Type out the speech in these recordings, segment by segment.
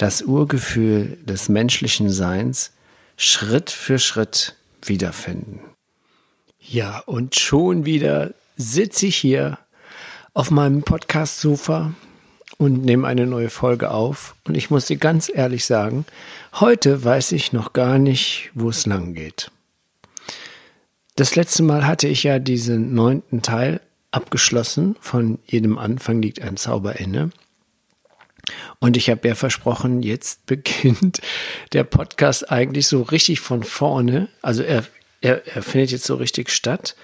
das Urgefühl des menschlichen Seins Schritt für Schritt wiederfinden. Ja, und schon wieder sitze ich hier auf meinem Podcast-Sofa und nehme eine neue Folge auf. Und ich muss dir ganz ehrlich sagen, heute weiß ich noch gar nicht, wo es lang geht. Das letzte Mal hatte ich ja diesen neunten Teil abgeschlossen. Von jedem Anfang liegt ein Zauber inne. Und ich habe ja versprochen, jetzt beginnt der Podcast eigentlich so richtig von vorne. Also er, er, er findet jetzt so richtig statt.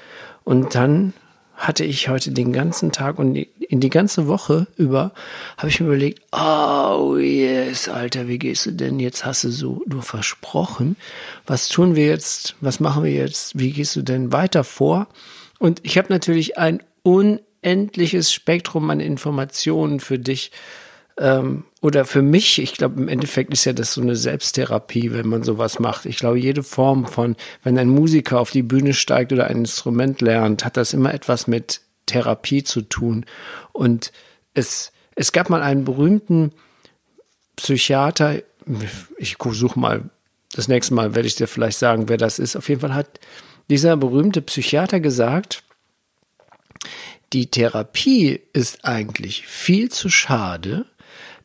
Und dann hatte ich heute den ganzen Tag und in die ganze Woche über habe ich mir überlegt, oh yes, Alter, wie gehst du denn? Jetzt hast du so nur versprochen. Was tun wir jetzt? Was machen wir jetzt? Wie gehst du denn weiter vor? Und ich habe natürlich ein unendliches Spektrum an Informationen für dich ähm, oder für mich, ich glaube, im Endeffekt ist ja das so eine Selbsttherapie, wenn man sowas macht. Ich glaube, jede Form von, wenn ein Musiker auf die Bühne steigt oder ein Instrument lernt, hat das immer etwas mit Therapie zu tun. Und es, es gab mal einen berühmten Psychiater, ich suche mal, das nächste Mal werde ich dir vielleicht sagen, wer das ist. Auf jeden Fall hat dieser berühmte Psychiater gesagt, die Therapie ist eigentlich viel zu schade,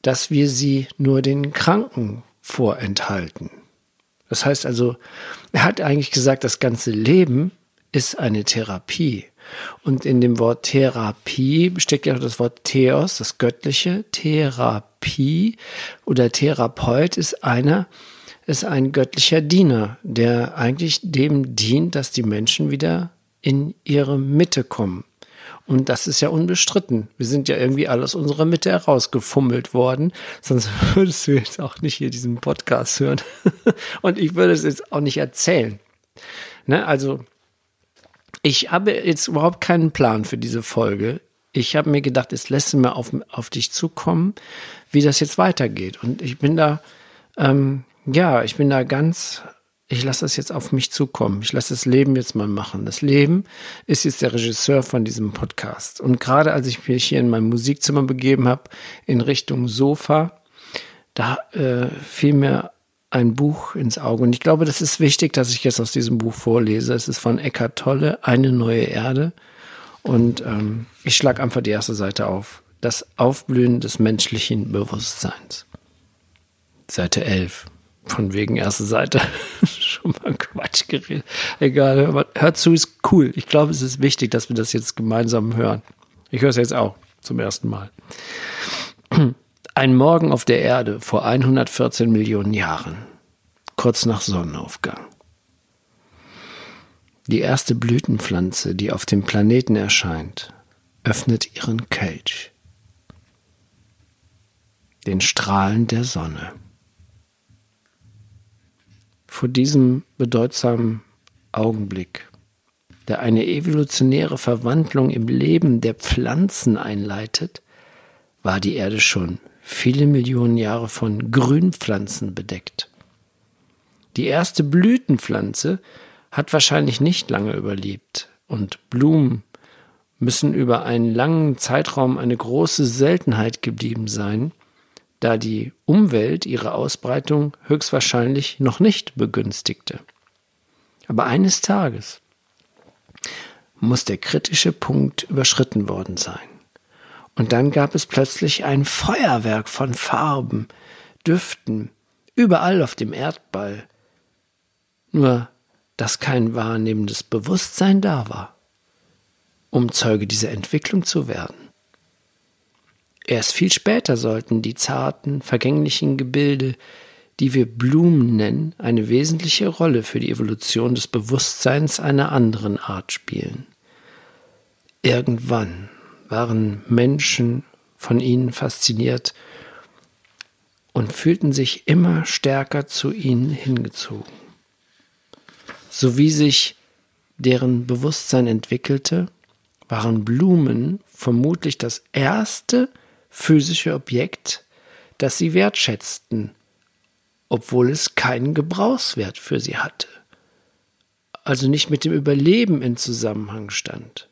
dass wir sie nur den Kranken vorenthalten. Das heißt also, er hat eigentlich gesagt, das ganze Leben ist eine Therapie. Und in dem Wort Therapie steckt ja auch das Wort Theos, das Göttliche. Therapie oder Therapeut ist einer, ist ein göttlicher Diener, der eigentlich dem dient, dass die Menschen wieder in ihre Mitte kommen. Und das ist ja unbestritten. Wir sind ja irgendwie alle aus unserer Mitte herausgefummelt worden. Sonst würdest du jetzt auch nicht hier diesen Podcast hören. Und ich würde es jetzt auch nicht erzählen. Ne? Also, ich habe jetzt überhaupt keinen Plan für diese Folge. Ich habe mir gedacht, es lässt mir auf, auf dich zukommen, wie das jetzt weitergeht. Und ich bin da, ähm, ja, ich bin da ganz ich lasse das jetzt auf mich zukommen. Ich lasse das Leben jetzt mal machen. Das Leben ist jetzt der Regisseur von diesem Podcast. Und gerade als ich mich hier in mein Musikzimmer begeben habe, in Richtung Sofa, da äh, fiel mir ein Buch ins Auge. Und ich glaube, das ist wichtig, dass ich jetzt aus diesem Buch vorlese. Es ist von Eckhart Tolle, Eine neue Erde. Und ähm, ich schlage einfach die erste Seite auf. Das Aufblühen des menschlichen Bewusstseins. Seite 11. Von wegen erste Seite. Schon mal Quatsch geredet. Egal, hört zu, ist cool. Ich glaube, es ist wichtig, dass wir das jetzt gemeinsam hören. Ich höre es jetzt auch zum ersten Mal. Ein Morgen auf der Erde vor 114 Millionen Jahren, kurz nach Sonnenaufgang. Die erste Blütenpflanze, die auf dem Planeten erscheint, öffnet ihren Kelch. Den Strahlen der Sonne vor diesem bedeutsamen Augenblick, der eine evolutionäre Verwandlung im Leben der Pflanzen einleitet, war die Erde schon viele Millionen Jahre von Grünpflanzen bedeckt. Die erste Blütenpflanze hat wahrscheinlich nicht lange überlebt und Blumen müssen über einen langen Zeitraum eine große Seltenheit geblieben sein, da die Umwelt ihre Ausbreitung höchstwahrscheinlich noch nicht begünstigte. Aber eines Tages muss der kritische Punkt überschritten worden sein. Und dann gab es plötzlich ein Feuerwerk von Farben, Düften, überall auf dem Erdball. Nur, dass kein wahrnehmendes Bewusstsein da war, um Zeuge dieser Entwicklung zu werden. Erst viel später sollten die zarten, vergänglichen Gebilde, die wir Blumen nennen, eine wesentliche Rolle für die Evolution des Bewusstseins einer anderen Art spielen. Irgendwann waren Menschen von ihnen fasziniert und fühlten sich immer stärker zu ihnen hingezogen. So wie sich deren Bewusstsein entwickelte, waren Blumen vermutlich das erste physische Objekt, das sie wertschätzten, obwohl es keinen Gebrauchswert für sie hatte, also nicht mit dem Überleben in Zusammenhang stand.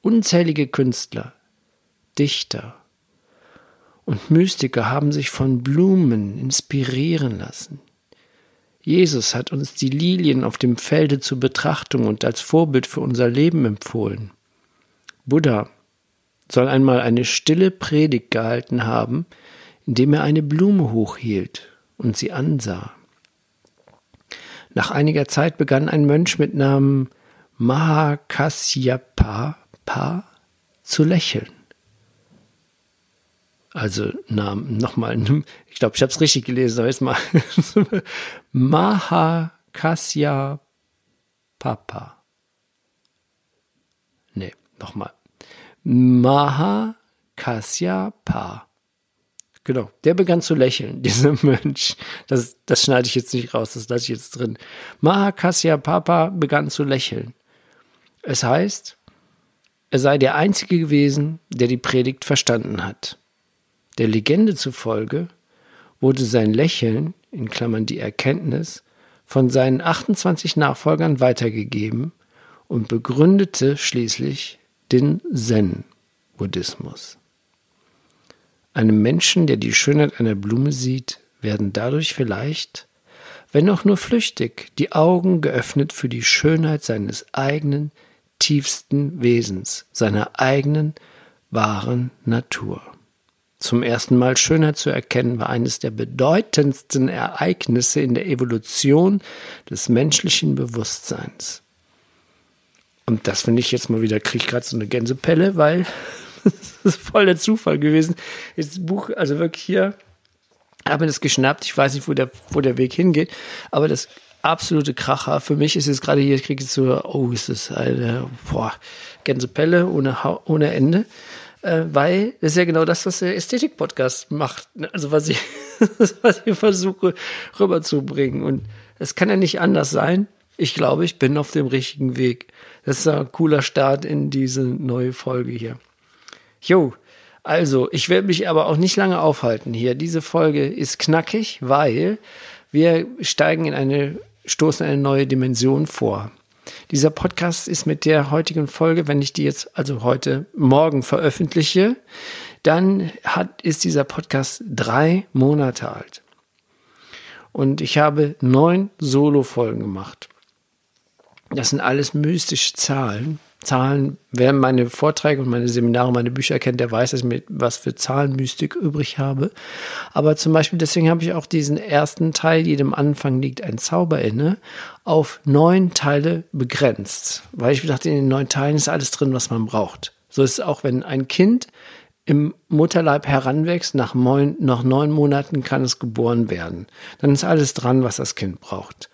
Unzählige Künstler, Dichter und Mystiker haben sich von Blumen inspirieren lassen. Jesus hat uns die Lilien auf dem Felde zur Betrachtung und als Vorbild für unser Leben empfohlen. Buddha soll einmal eine stille Predigt gehalten haben, indem er eine Blume hochhielt und sie ansah. Nach einiger Zeit begann ein Mönch mit Namen Mahakasyapa zu lächeln. Also Namen nochmal, ich glaube, ich habe es richtig gelesen, aber jetzt mal Mahakasyapa. Nee, nochmal. Mahakasyapa. Genau, der begann zu lächeln, dieser Mönch. Das, das schneide ich jetzt nicht raus, das lasse ich jetzt drin. Mahakasyapa begann zu lächeln. Es heißt, er sei der Einzige gewesen, der die Predigt verstanden hat. Der Legende zufolge wurde sein Lächeln, in Klammern die Erkenntnis, von seinen 28 Nachfolgern weitergegeben und begründete schließlich den Zen-Buddhismus. Einem Menschen, der die Schönheit einer Blume sieht, werden dadurch vielleicht, wenn auch nur flüchtig, die Augen geöffnet für die Schönheit seines eigenen tiefsten Wesens, seiner eigenen wahren Natur. Zum ersten Mal Schönheit zu erkennen war eines der bedeutendsten Ereignisse in der Evolution des menschlichen Bewusstseins. Und das finde ich jetzt mal wieder, kriege ich gerade so eine Gänsepelle, weil das ist voll der Zufall gewesen. Das Buch, also wirklich hier, habe das geschnappt. Ich weiß nicht, wo der, wo der Weg hingeht, aber das absolute Kracher. Für mich ist es gerade hier, ich kriege jetzt so, oh, ist das eine, boah, Gänsepelle ohne, ohne Ende äh, weil das ist ja genau das, was der Ästhetik-Podcast macht. Ne? Also was ich, was ich versuche rüberzubringen. Und es kann ja nicht anders sein. Ich glaube, ich bin auf dem richtigen Weg. Das ist ein cooler Start in diese neue Folge hier. Jo, also, ich werde mich aber auch nicht lange aufhalten hier. Diese Folge ist knackig, weil wir steigen in eine, stoßen eine neue Dimension vor. Dieser Podcast ist mit der heutigen Folge, wenn ich die jetzt also heute Morgen veröffentliche, dann hat, ist dieser Podcast drei Monate alt. Und ich habe neun Solo-Folgen gemacht. Das sind alles mystische Zahlen. Zahlen, wer meine Vorträge und meine Seminare, meine Bücher kennt, der weiß, dass ich mit was für Zahlenmystik übrig habe. Aber zum Beispiel, deswegen habe ich auch diesen ersten Teil, jedem Anfang liegt ein Zauber inne, auf neun Teile begrenzt. Weil ich dachte, in den neun Teilen ist alles drin, was man braucht. So ist es auch, wenn ein Kind im Mutterleib heranwächst, nach neun, nach neun Monaten kann es geboren werden. Dann ist alles dran, was das Kind braucht.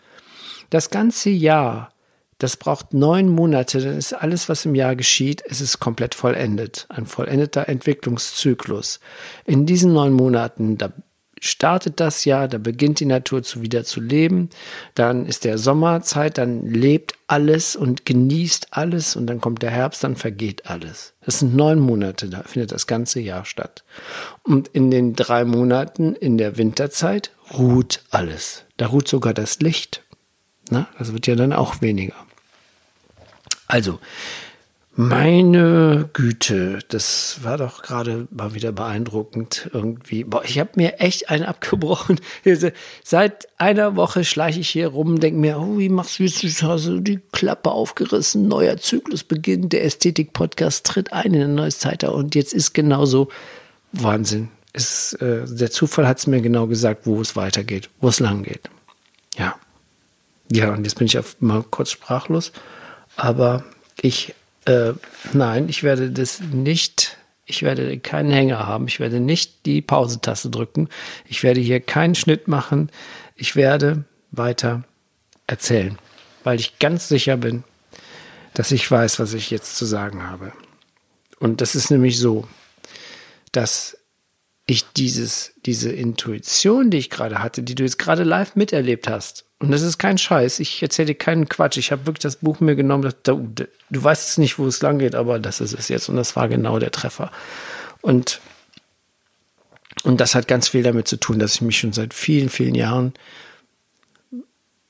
Das ganze Jahr das braucht neun Monate, dann ist alles, was im Jahr geschieht, es ist komplett vollendet. Ein vollendeter Entwicklungszyklus. In diesen neun Monaten, da startet das Jahr, da beginnt die Natur zu wieder zu leben, dann ist der Sommerzeit, dann lebt alles und genießt alles und dann kommt der Herbst, dann vergeht alles. Das sind neun Monate, da findet das ganze Jahr statt. Und in den drei Monaten in der Winterzeit ruht alles. Da ruht sogar das Licht. Na, das wird ja dann auch weniger. Also, meine Güte, das war doch gerade mal wieder beeindruckend irgendwie. Boah, ich habe mir echt einen abgebrochen. Seit einer Woche schleiche ich hier rum, denke mir, oh, wie machst du jetzt? Hast du die Klappe aufgerissen, neuer Zyklus beginnt, der Ästhetik-Podcast tritt ein in ein neues Zeitalter und jetzt ist genauso Wahnsinn. Es, äh, der Zufall hat es mir genau gesagt, wo es weitergeht, wo es lang geht. Ja. Ja, und jetzt bin ich mal kurz sprachlos. Aber ich, äh, nein, ich werde das nicht, ich werde keinen Hänger haben. Ich werde nicht die Pausetaste drücken. Ich werde hier keinen Schnitt machen. Ich werde weiter erzählen, weil ich ganz sicher bin, dass ich weiß, was ich jetzt zu sagen habe. Und das ist nämlich so, dass ich dieses, diese Intuition, die ich gerade hatte, die du jetzt gerade live miterlebt hast, und das ist kein Scheiß, ich erzähle dir keinen Quatsch, ich habe wirklich das Buch mir genommen, das, du, du weißt jetzt nicht, wo es lang geht, aber das ist es jetzt und das war genau der Treffer. Und, und das hat ganz viel damit zu tun, dass ich mich schon seit vielen, vielen Jahren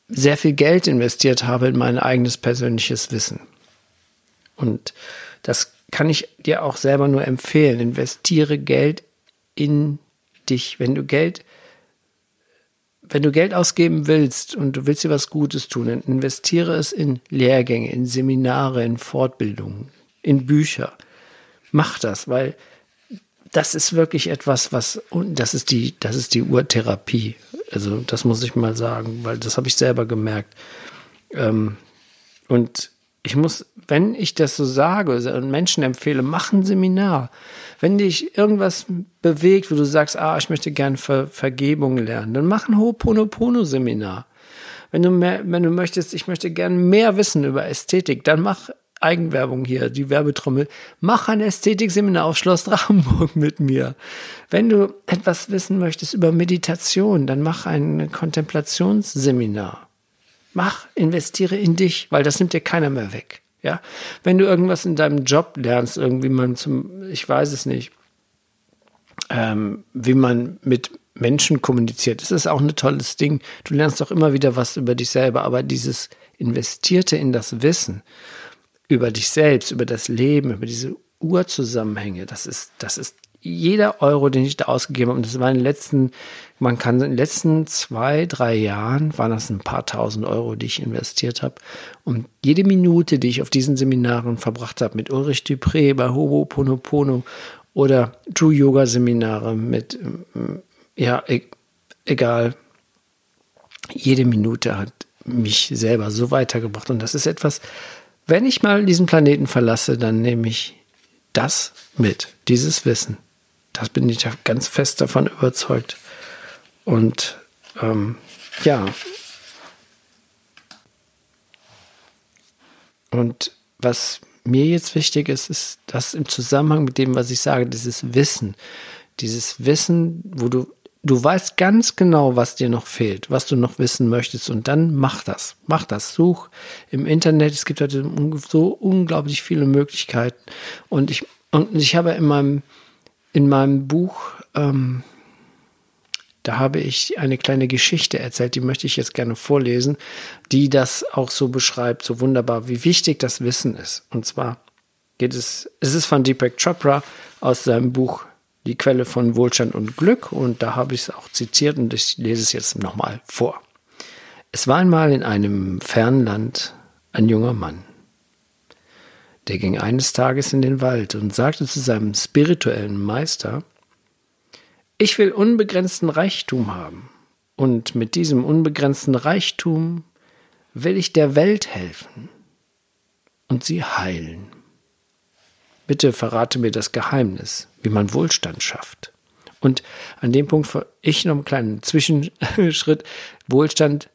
sehr viel Geld investiert habe in mein eigenes persönliches Wissen. Und das kann ich dir auch selber nur empfehlen. Investiere Geld in dich. Wenn du Geld, wenn du Geld ausgeben willst und du willst dir was Gutes tun, dann investiere es in Lehrgänge, in Seminare, in Fortbildungen, in Bücher. Mach das, weil das ist wirklich etwas, was, und das ist die, das ist die Urtherapie. Also, das muss ich mal sagen, weil das habe ich selber gemerkt. Ähm, und ich muss, wenn ich das so sage und Menschen empfehle, mach ein Seminar. Wenn dich irgendwas bewegt, wo du sagst, ah, ich möchte gern Ver Vergebung lernen, dann mach ein Ho'oponopono-Seminar. Wenn du mehr, wenn du möchtest, ich möchte gern mehr wissen über Ästhetik, dann mach Eigenwerbung hier, die Werbetrommel. Mach ein Ästhetikseminar auf Schloss Drachenburg mit mir. Wenn du etwas wissen möchtest über Meditation, dann mach ein Kontemplationsseminar. Mach, investiere in dich, weil das nimmt dir keiner mehr weg. Ja, wenn du irgendwas in deinem Job lernst, irgendwie man zum, ich weiß es nicht, ähm, wie man mit Menschen kommuniziert, das ist auch ein tolles Ding. Du lernst auch immer wieder was über dich selber, aber dieses Investierte in das Wissen, über dich selbst, über das Leben, über diese Urzusammenhänge. Das ist, das ist jeder Euro, den ich da ausgegeben habe. Und das war in den letzten, man kann in den letzten zwei, drei Jahren waren das ein paar tausend Euro, die ich investiert habe. Und jede Minute, die ich auf diesen Seminaren verbracht habe, mit Ulrich Dupré bei Hobo Ponopono oder True Yoga Seminare mit, ja, e-, egal. Jede Minute hat mich selber so weitergebracht. Und das ist etwas, wenn ich mal diesen Planeten verlasse, dann nehme ich das mit, dieses Wissen. Das bin ich ganz fest davon überzeugt. Und ähm, ja. Und was mir jetzt wichtig ist, ist, dass im Zusammenhang mit dem, was ich sage, dieses Wissen, dieses Wissen, wo du du weißt ganz genau, was dir noch fehlt, was du noch wissen möchtest und dann mach das. Mach das. Such im Internet. Es gibt heute so unglaublich viele Möglichkeiten. Und ich, und ich habe in meinem, in meinem Buch, ähm, da habe ich eine kleine Geschichte erzählt, die möchte ich jetzt gerne vorlesen, die das auch so beschreibt, so wunderbar, wie wichtig das Wissen ist. Und zwar geht es, es ist von Deepak Chopra aus seinem Buch die Quelle von Wohlstand und Glück und da habe ich es auch zitiert und ich lese es jetzt nochmal vor. Es war einmal in einem fernen Land ein junger Mann. Der ging eines Tages in den Wald und sagte zu seinem spirituellen Meister, ich will unbegrenzten Reichtum haben und mit diesem unbegrenzten Reichtum will ich der Welt helfen und sie heilen. Bitte verrate mir das Geheimnis, wie man Wohlstand schafft. Und an dem Punkt, ich noch einen kleinen Zwischenschritt. Wohlstand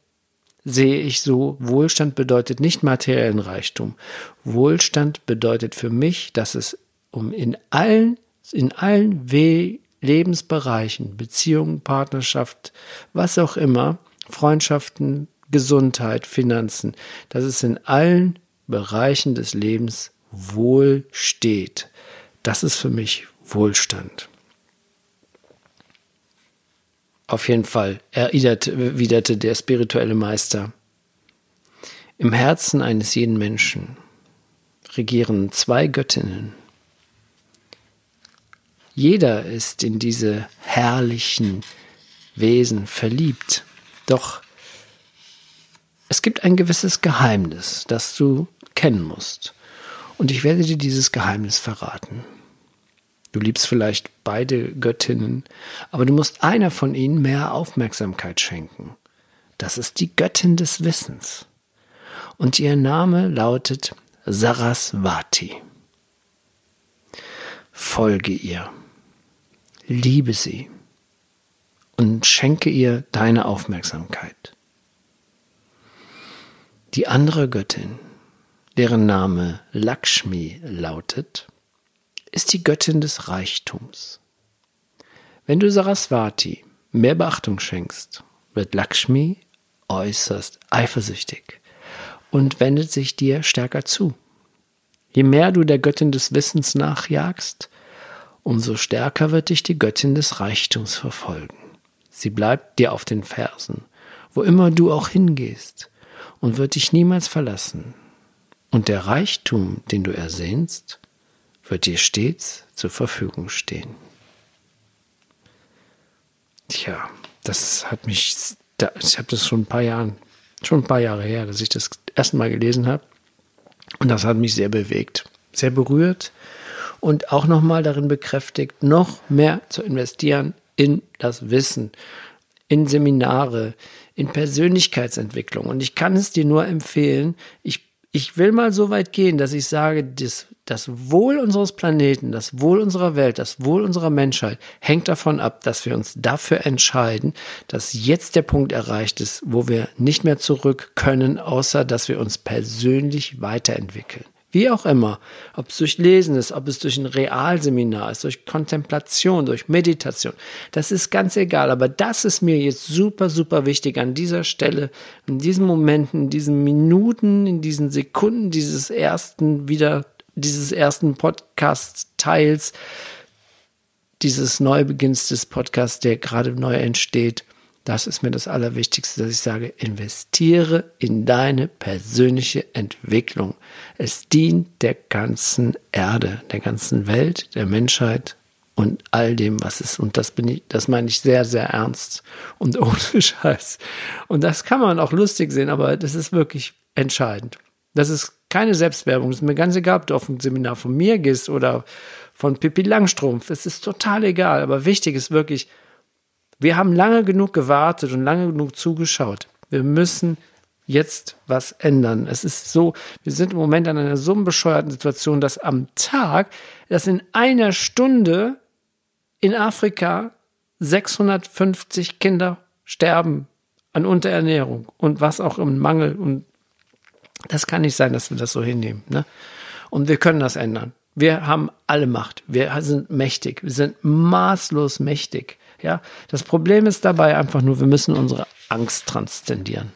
sehe ich so, Wohlstand bedeutet nicht materiellen Reichtum. Wohlstand bedeutet für mich, dass es um in allen, in allen We Lebensbereichen, Beziehungen, Partnerschaft, was auch immer, Freundschaften, Gesundheit, Finanzen, dass es in allen Bereichen des Lebens wohl steht. Das ist für mich Wohlstand. Auf jeden Fall erwiderte der spirituelle Meister. Im Herzen eines jeden Menschen regieren zwei Göttinnen. Jeder ist in diese herrlichen Wesen verliebt. Doch es gibt ein gewisses Geheimnis, das du kennen musst. Und ich werde dir dieses Geheimnis verraten. Du liebst vielleicht beide Göttinnen, aber du musst einer von ihnen mehr Aufmerksamkeit schenken. Das ist die Göttin des Wissens. Und ihr Name lautet Saraswati. Folge ihr, liebe sie und schenke ihr deine Aufmerksamkeit. Die andere Göttin deren Name Lakshmi lautet, ist die Göttin des Reichtums. Wenn du Saraswati mehr Beachtung schenkst, wird Lakshmi äußerst eifersüchtig und wendet sich dir stärker zu. Je mehr du der Göttin des Wissens nachjagst, umso stärker wird dich die Göttin des Reichtums verfolgen. Sie bleibt dir auf den Fersen, wo immer du auch hingehst, und wird dich niemals verlassen. Und der Reichtum, den du ersehnst, wird dir stets zur Verfügung stehen. Tja, das hat mich, ich habe das schon ein paar Jahren, schon ein paar Jahre her, dass ich das erste Mal gelesen habe. Und das hat mich sehr bewegt, sehr berührt und auch nochmal darin bekräftigt, noch mehr zu investieren in das Wissen, in Seminare, in Persönlichkeitsentwicklung. Und ich kann es dir nur empfehlen, ich, ich will mal so weit gehen, dass ich sage, das, das Wohl unseres Planeten, das Wohl unserer Welt, das Wohl unserer Menschheit hängt davon ab, dass wir uns dafür entscheiden, dass jetzt der Punkt erreicht ist, wo wir nicht mehr zurück können, außer dass wir uns persönlich weiterentwickeln. Wie auch immer, ob es durch Lesen ist, ob es durch ein Realseminar ist, durch Kontemplation, durch Meditation, das ist ganz egal. Aber das ist mir jetzt super, super wichtig an dieser Stelle, in diesen Momenten, in diesen Minuten, in diesen Sekunden dieses ersten wieder, dieses ersten Podcast-Teils, dieses Neubeginns des Podcasts, der gerade neu entsteht das ist mir das Allerwichtigste, dass ich sage, investiere in deine persönliche Entwicklung. Es dient der ganzen Erde, der ganzen Welt, der Menschheit und all dem, was ist. Und das bin ich, das meine ich sehr, sehr ernst und ohne Scheiß. Und das kann man auch lustig sehen, aber das ist wirklich entscheidend. Das ist keine Selbstwerbung. Es ist mir ganz egal, ob du auf ein Seminar von mir gehst oder von Pippi Langstrumpf. Es ist total egal. Aber wichtig ist wirklich, wir haben lange genug gewartet und lange genug zugeschaut. Wir müssen jetzt was ändern. Es ist so, wir sind im Moment an einer so bescheuerten Situation, dass am Tag, dass in einer Stunde in Afrika 650 Kinder sterben an Unterernährung und was auch im Mangel. Und das kann nicht sein, dass wir das so hinnehmen. Ne? Und wir können das ändern. Wir haben alle Macht. Wir sind mächtig. Wir sind maßlos mächtig. Ja, das Problem ist dabei einfach nur, wir müssen unsere Angst transzendieren.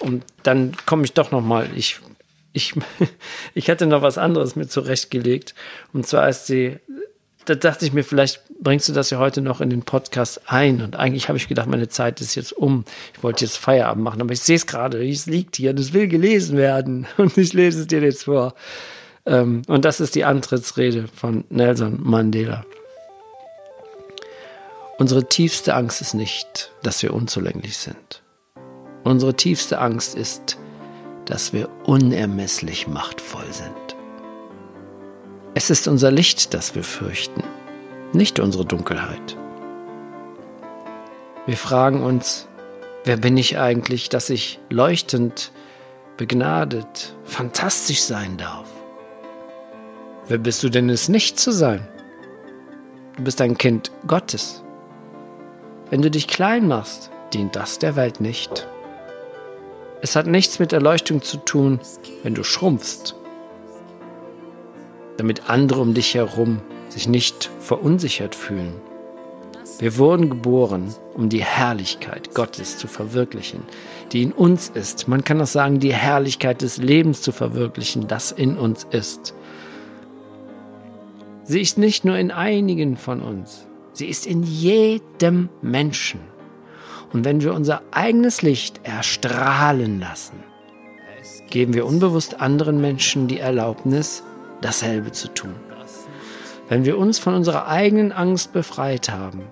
Und dann komme ich doch noch mal. Ich, ich, ich hatte noch was anderes mir zurechtgelegt. Und zwar ist die, da dachte ich mir, vielleicht bringst du das ja heute noch in den Podcast ein. Und eigentlich habe ich gedacht, meine Zeit ist jetzt um. Ich wollte jetzt Feierabend machen, aber ich sehe es gerade. Es liegt hier und es will gelesen werden. Und ich lese es dir jetzt vor. Ähm, und das ist die Antrittsrede von Nelson Mandela. Unsere tiefste Angst ist nicht, dass wir unzulänglich sind. Unsere tiefste Angst ist, dass wir unermesslich machtvoll sind. Es ist unser Licht, das wir fürchten, nicht unsere Dunkelheit. Wir fragen uns, wer bin ich eigentlich, dass ich leuchtend, begnadet, fantastisch sein darf? Wer bist du denn es nicht zu sein? Du bist ein Kind Gottes. Wenn du dich klein machst, dient das der Welt nicht. Es hat nichts mit Erleuchtung zu tun, wenn du schrumpfst, damit andere um dich herum sich nicht verunsichert fühlen. Wir wurden geboren, um die Herrlichkeit Gottes zu verwirklichen, die in uns ist. Man kann auch sagen, die Herrlichkeit des Lebens zu verwirklichen, das in uns ist. Sie ist nicht nur in einigen von uns, Sie ist in jedem Menschen. Und wenn wir unser eigenes Licht erstrahlen lassen, geben wir unbewusst anderen Menschen die Erlaubnis, dasselbe zu tun. Wenn wir uns von unserer eigenen Angst befreit haben,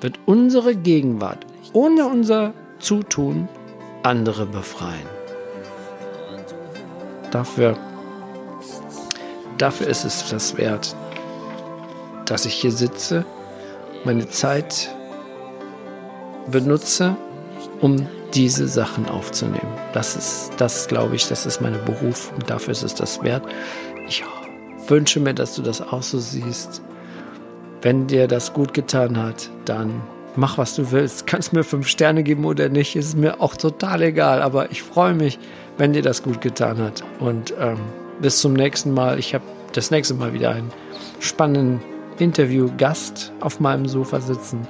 wird unsere Gegenwart ohne unser Zutun andere befreien. Dafür, dafür ist es das wert, dass ich hier sitze, meine Zeit benutze, um diese Sachen aufzunehmen. Das ist, das glaube ich, das ist meine Berufung. Dafür ist es das wert. Ich wünsche mir, dass du das auch so siehst. Wenn dir das gut getan hat, dann mach, was du willst. Kannst mir fünf Sterne geben oder nicht, ist mir auch total egal. Aber ich freue mich, wenn dir das gut getan hat. Und ähm, bis zum nächsten Mal. Ich habe das nächste Mal wieder einen spannenden Interviewgast auf meinem Sofa sitzen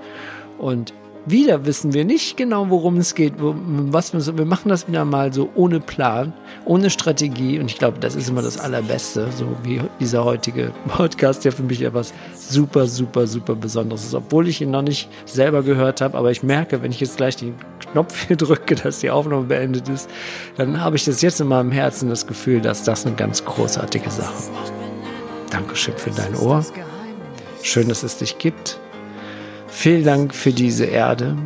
und wieder wissen wir nicht genau, worum es geht. Was wir, wir machen das wieder mal so ohne Plan, ohne Strategie. Und ich glaube, das ist immer das Allerbeste, so wie dieser heutige Podcast, der für mich etwas super, super, super Besonderes ist. Obwohl ich ihn noch nicht selber gehört habe. Aber ich merke, wenn ich jetzt gleich den Knopf hier drücke, dass die Aufnahme beendet ist, dann habe ich das jetzt in meinem Herzen das Gefühl, dass das eine ganz großartige Sache ist. Dankeschön für dein Ohr. Schön, dass es dich gibt. Vielen Dank für diese Erde,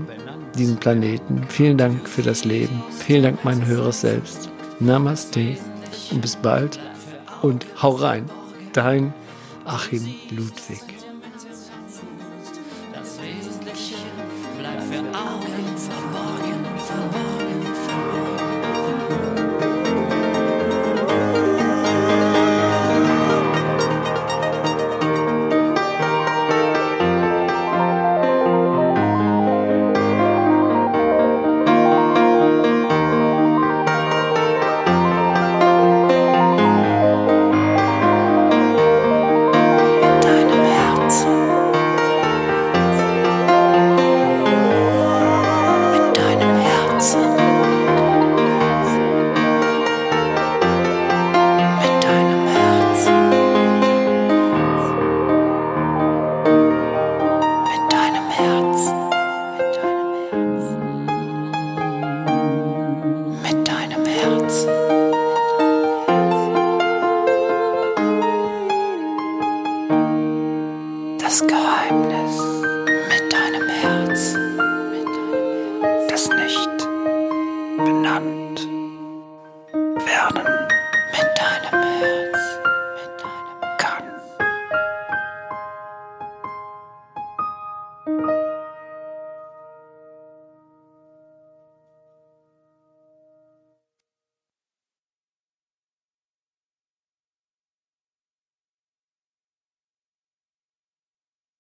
diesen Planeten. Vielen Dank für das Leben. Vielen Dank, mein höheres Selbst. Namaste und bis bald. Und hau rein. Dein Achim Ludwig.